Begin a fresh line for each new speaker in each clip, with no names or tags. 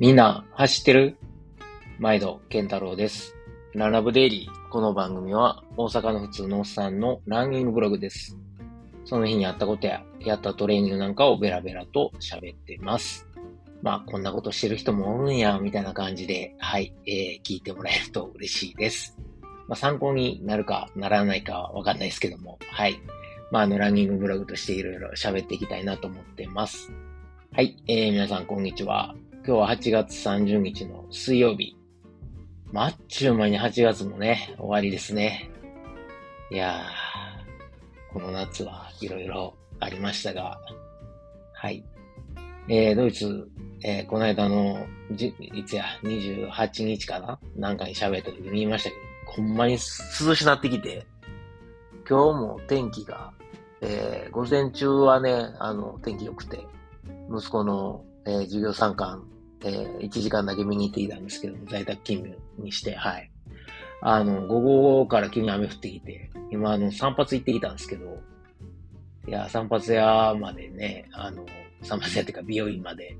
みんな走ってる？毎度健太郎です。ランラブデイリー。この番組は大阪の普通のおっさんのランニングブログです。その日にあったことややったトレーニングなんかをベラベラと喋ってます。まあこんなことしてる人もおるんや、みたいな感じで、はい、えー、聞いてもらえると嬉しいです。まあ参考になるかならないかはわかんないですけども、はい。まああのランニングブログとしていろいろ喋っていきたいなと思ってます。はい、えー、皆さんこんにちは。今日は8月30日の水曜日。ま、っちゅう間に8月もね、終わりですね。いやー、この夏はいろいろありましたが、はい。えー、ドイツ、えー、この間の、じ、いつや、28日かな？なんかに喋った時に言いましたけど、ほんまに涼しなってきて、今日も天気が、えー、午前中はね、あの、天気良くて、息子の、えー授業参観、えー1時間だけ見に行ってきたんですけど、在宅勤務にして、はい。あの、午後から急に雨降ってきて、今、あの、散髪行ってきたんですけど、いや、散髪屋までね、あの、散髪屋っていうか美容院まで、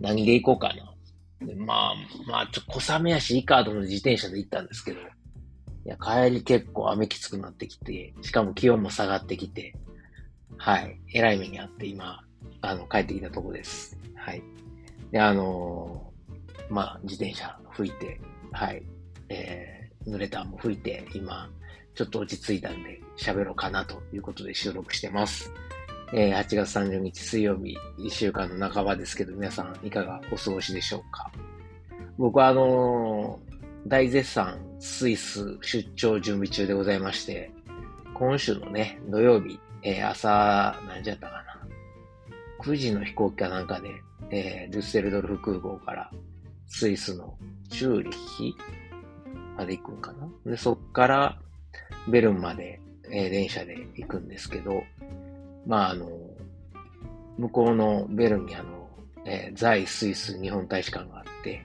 何で行こうかな。でまあ、まあ、ちょ小雨やしいいかと思って自転車で行ったんですけど、いや、帰り結構雨きつくなってきて、しかも気温も下がってきて、はい、えらい目にあって今、あの、帰ってきたとこです。はい。で、あのーまあ、自転車拭いて、はい、えー、濡れたも拭いて、今、ちょっと落ち着いたんで、喋ろうかなということで収録してます。えー、8月30日水曜日、1週間の半ばですけど、皆さんいかがお過ごしでしょうか？僕はあのー大絶賛スイス出張準備中でございまして、今週のね、土曜日、えー朝、何時やったかな？9時の飛行機かなんかで、えー、デュッセルドルフ空港からスイスのチューリッヒまで行くんかな？で、そっからベルンまで、えー電車で行くんですけど、まあ、あの、向こうのベルンにあの、えー在スイス日本大使館があって、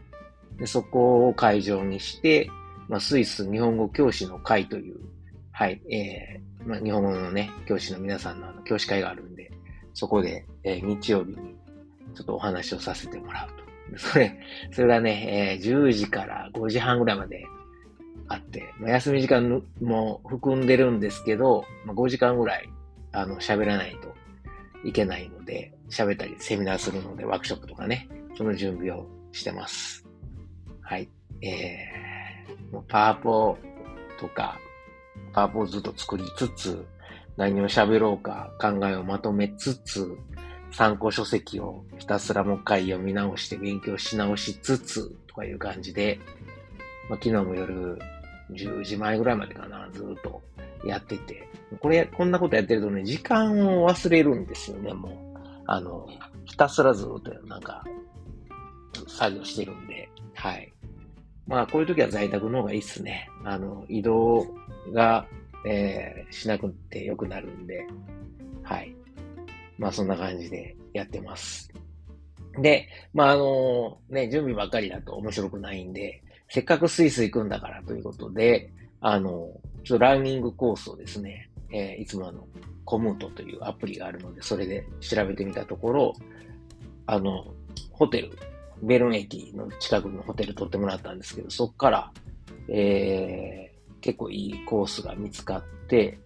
でそこを会場にして、まあ、スイス日本語教師の会という、はい、えーまあ、日本語のね、教師の皆さんのあの教師会があるんで、そこで、えー日曜日にちょっとお話をさせてもらうと。それ、それがね、えー10時から5時半ぐらいまであって、まあ、休み時間も含んでるんですけど、まあ、5時間ぐらい、あの、喋らないといけないので、喋ったりセミナーするので、ワークショップとかね、その準備をしてます。はい。えー、パワポとか、パワポをずっと作りつつ、何を喋ろうか考えをまとめつつ、参考書籍をひたすらもう一回読み直して勉強し直しつつ、とかいう感じで、まあ、昨日も夜10時前ぐらいまでかな、ずっとやってて。これ、こんなことやってるとね、時間を忘れるんですよね、もう。あの、ひたすらずっとなんか、作業してるんで、はい。まあ、こういう時は在宅の方がいいっすね。あの、移動が、えーしなくてよくなるんで、はい。まあ、そんな感じでやってます。で、まあ、あのね、準備ばっかりだと面白くないんで、せっかくスイス行くんだからということで、あの、ちょっとランニングコースをですね、えーいつもあの、コムートというアプリがあるので、それで調べてみたところ、あの、ホテル、ベルン駅の近くのホテル取ってもらったんですけど、そこから、えー結構いいコースが見つかって、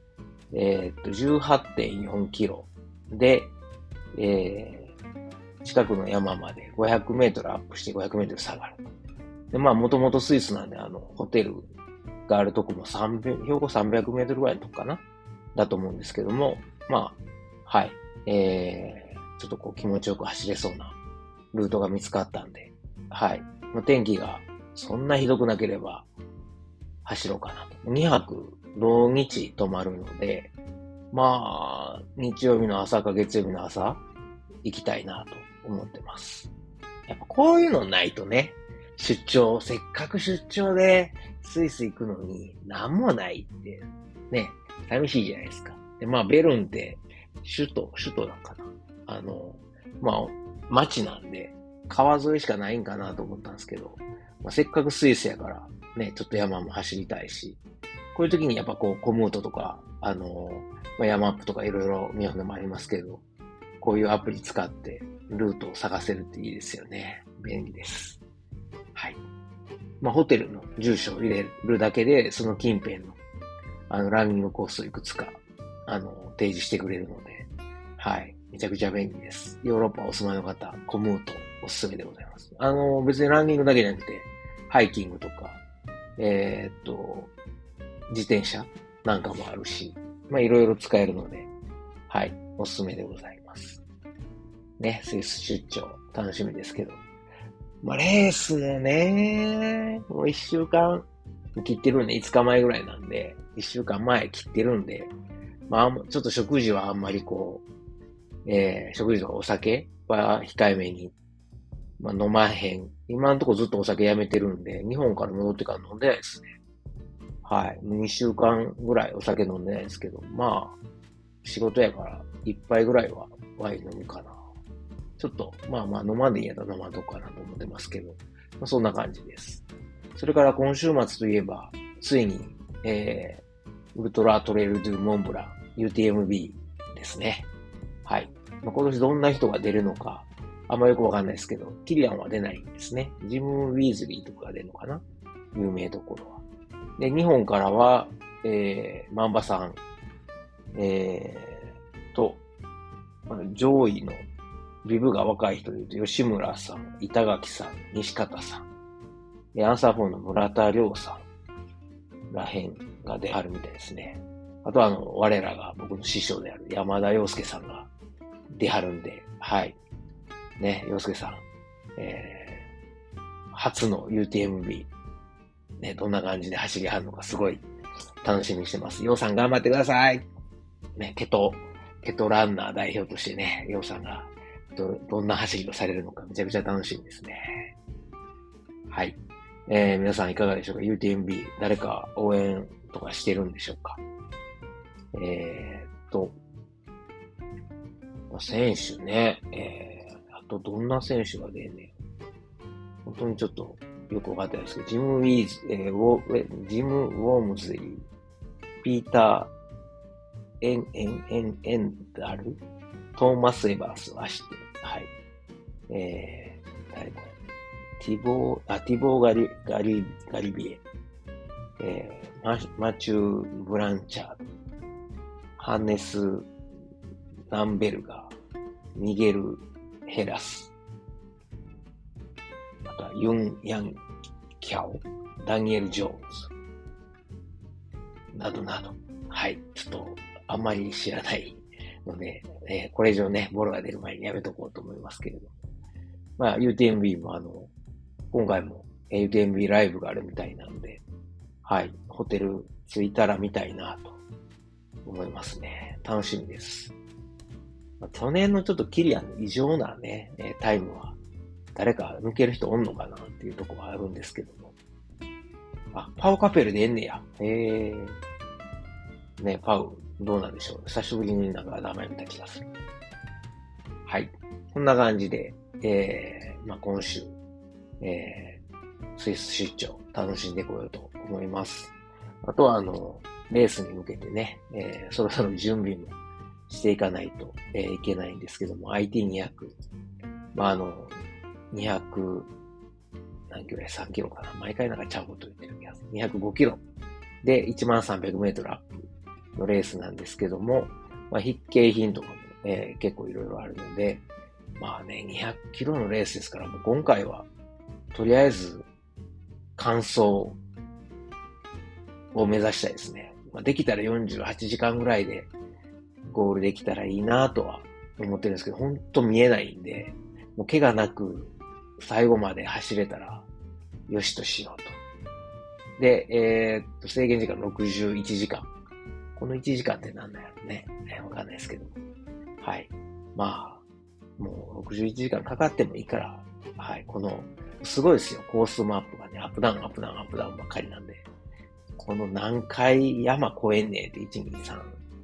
えーっと、18.4キロで、えー近くの山まで500メートルアップして500メートル下がる。で、まあ、もともとスイスなんで、あの、ホテルがあるとこも300、標高300メートルぐらいのとこかな？だと思うんですけども、まあ、はい。えー、ちょっとこう気持ちよく走れそうなルートが見つかったんで、はい。天気がそんなひどくなければ走ろうかなと。2泊同日泊まるので、まあ、日曜日の朝か月曜日の朝行きたいなと思ってます。やっぱこういうのないとね、出張、せっかく出張でスイス行くのに何もないって、ね、寂しいじゃないですか。で、まあ、ベルンって首都、首都なんかな。あの、まあ、街なんで、川沿いしかないんかなと思ったんですけど、まあ、せっかくスイスやから、ね、ちょっと山も走りたいし、こういう時にやっぱこう、コムートとか、あの、まあ、山アップとかいろいろ日本でもありますけど、こういうアプリ使ってルートを探せるっていいですよね。便利です。はい。まあ、ホテルの住所を入れるだけで、その近辺の、あの、ランニングコースをいくつか、あの、提示してくれるので、はい。めちゃくちゃ便利です。ヨーロッパお住まいの方、コムートおすすめでございます。あの、別にランニングだけじゃなくて、ハイキングとか、えー、っと、自転車なんかもあるし、まあ、いろいろ使えるので、はい、おすすめでございます。ね、スイス出張、楽しみですけど。まあ、レースもね、もう一週間切ってるんで、5日前ぐらいなんで、一週間前切ってるんで、まあ、ちょっと食事はあんまりこう、えー、食事とかお酒は控えめに、まあ、飲まへん。今のとこずっとお酒やめてるんで、日本から戻ってから飲んでないですね。はい。2週間ぐらいお酒飲んでないですけど、まあ、仕事やから一杯ぐらいはワイン飲むかな。ちょっと、まあまあ飲まんでいいやったら飲まんとこかなと思ってますけど、まあ、そんな感じです。それから今週末といえば、ついに、えー、ウルトラトレイルドゥモンブラン UTMB ですね。はい。まあ、今年どんな人が出るのか、あんまよくわかんないですけど、キリアンは出ないんですね。ジム・ウィーズリーとかが出るのかな？有名どころは。で、日本からは、えー、マンバさん、えー、と、上位のビブが若い人で言うと、吉村さん、板垣さん、西方さん、 Answer4の村田亮さんらへんが出はるみたいですね。あとは、あの、我らが僕の師匠である山田洋介さんが出はるんで、はい。ね、洋介さん、えー、初の UTMB、ね、どんな感じで走りはるのかすごい楽しみにしてます。洋さん頑張ってくださいね、ケト、ケトランナー代表としてね、洋さんがど、どんな走りをされるのかめちゃくちゃ楽しみですね。はい。えー、皆さんいかがでしょうか ?UTMB、誰か応援とかしてるんでしょうか？えー、っと、選手ね、えー、とどんな選手が出んねん本当にちょっとよくわかってないですけど、ジム・ウィーズ、えー、ウォジム・ウォームズリー、ピーター、エン、エン、エン、エンダル、トーマス・エバースは知ってる。はい。えー、誰これ。ティボー、あ、ティボーガリ、ガリ、ガリビエ。えー、ママチュー・ブランチャー。ハネス・ランベルガー。ミゲル・ヘラス。あとはユン・ヤン・キャオ。ダニエル・ジョーンズ。などなど。はい。ちょっと、あんまり知らないので、えー、これ以上ね、ボロが出る前にやめとこうと思いますけれど。まあ、UTMB もあの、今回も UTMB ライブがあるみたいなので、はい、ホテル着いたら見たいなと思いますね。楽しみです。まあ、去年のちょっとキリアンの異常なね、えタイムは、誰か抜ける人おんのかなっていうとこはあるんですけども。あ、パウカペルでえんねや。へえ。ね、パウ、どうなんでしょう。久しぶりになんか名前見た気がする。はい。こんな感じで、えー、まあ、今週、えー、スイス出張楽しんでこようと思います。あとは、あの、レースに向けてね、えー、そろそろ準備もしていかないと、えー、いけないんですけども、IT200、まあ、あの、200、何キロや3キロかな。毎回なんかちゃうこと言ってる気がする。205キロで1300メートルアップのレースなんですけども、まあ、筆景品とかも、えー、結構いろいろあるので、まあね、200キロのレースですから、もう今回は、とりあえず、完走を目指したいですね。まあ、できたら48時間ぐらいでゴールできたらいいなとは思ってるんですけど、ほんと見えないんで、もう怪我なく最後まで走れたらよしとしようと。で、えー、っと、制限時間61時間。この1時間って何だよね。ね、わかんないですけど。はい。まあ、もう61時間かかってもいいから、はい。この、すごいですよ。コースマップがね、アップダウン、アップダウン、アップダウンばっかりなんで。この何回山越えんねんって、1、2、3、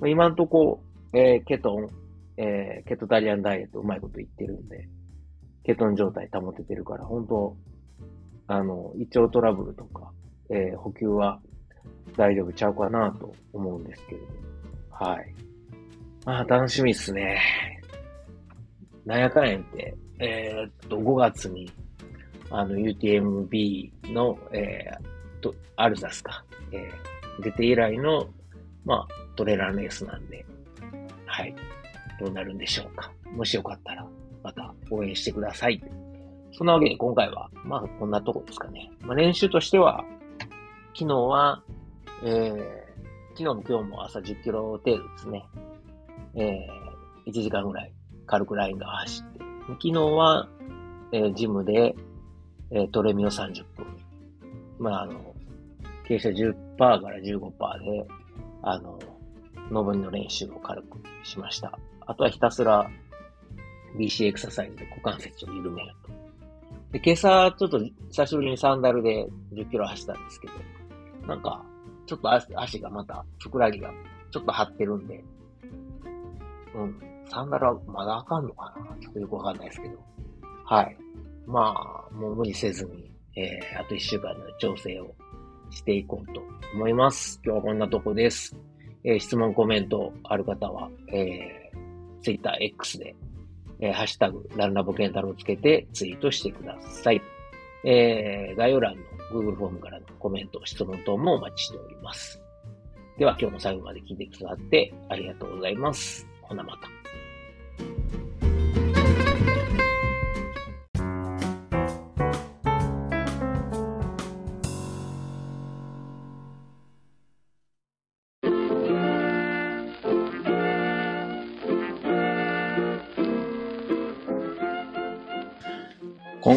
まあ、今んとこ、えー、ケトン、えー、ケトタリアンダイエットうまいこと言ってるんで、ケトン状態保ててるから、本当あの、胃腸トラブルとか、えー、補給は大丈夫ちゃうかなと思うんですけれど。はい。まあ、楽しみっすね。なんやかんやんって、えー、っと、5月に、あの、UTMB の、えー、と、アルザスか、えー、出て以来の、まあ、トレーラーレースなんで、はい。どうなるんでしょうか。もしよかったら、また応援してください。そんなわけで今回は、まあ、こんなとこですかね。まあ、練習としては、昨日は、えー、昨日も今日も朝10キロ程度ですね。えー、1時間ぐらい軽くラインが走って。昨日は、えー、ジムで、えー、トレミを30分。まあ、あの、傾斜10%から15%で、あの、上りの練習を軽くしました。あとはひたすら BC エクササイズで股関節を緩めると。で、今朝、ちょっと久しぶりにサンダルで10キロ走ったんですけど、なんか、ちょっと足がまた、ふくらはぎがちょっと張ってるんで、うん、サンダルはまだあかんのかな？ちょっとよくわかんないですけど。はい。まあ、もう無理せずに、えー、あと1週間の調整をしていこうと思います。今日はこんなとこです。えー、質問、コメントある方は、えー、Twitter、X で、えー、ハッシュタグ、ランラボケンタロウつけてツイートしてください。えー、概要欄の Google フォームからのコメント、質問等もお待ちしております。では今日も最後まで聞いてくださってありがとうございます。ほなまた。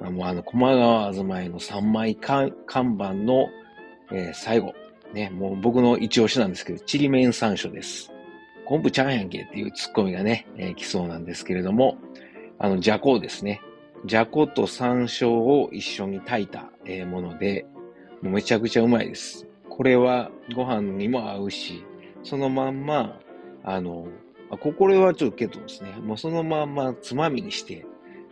もうあの、駒川あずまえの3枚看板の、えー、最後、ね、もう僕の一押しなんですけど、ちりめん山椒です。昆布ちゃんやんけっていうツッコミがね、えー、来そうなんですけれども、あの、じゃこですね。じゃこと山椒を一緒に炊いた、えー、もので、もうめちゃくちゃうまいです。これはご飯にも合うし、そのまんま、あの、ここれはちょっとけどですね、もうそのまんまつまみにして、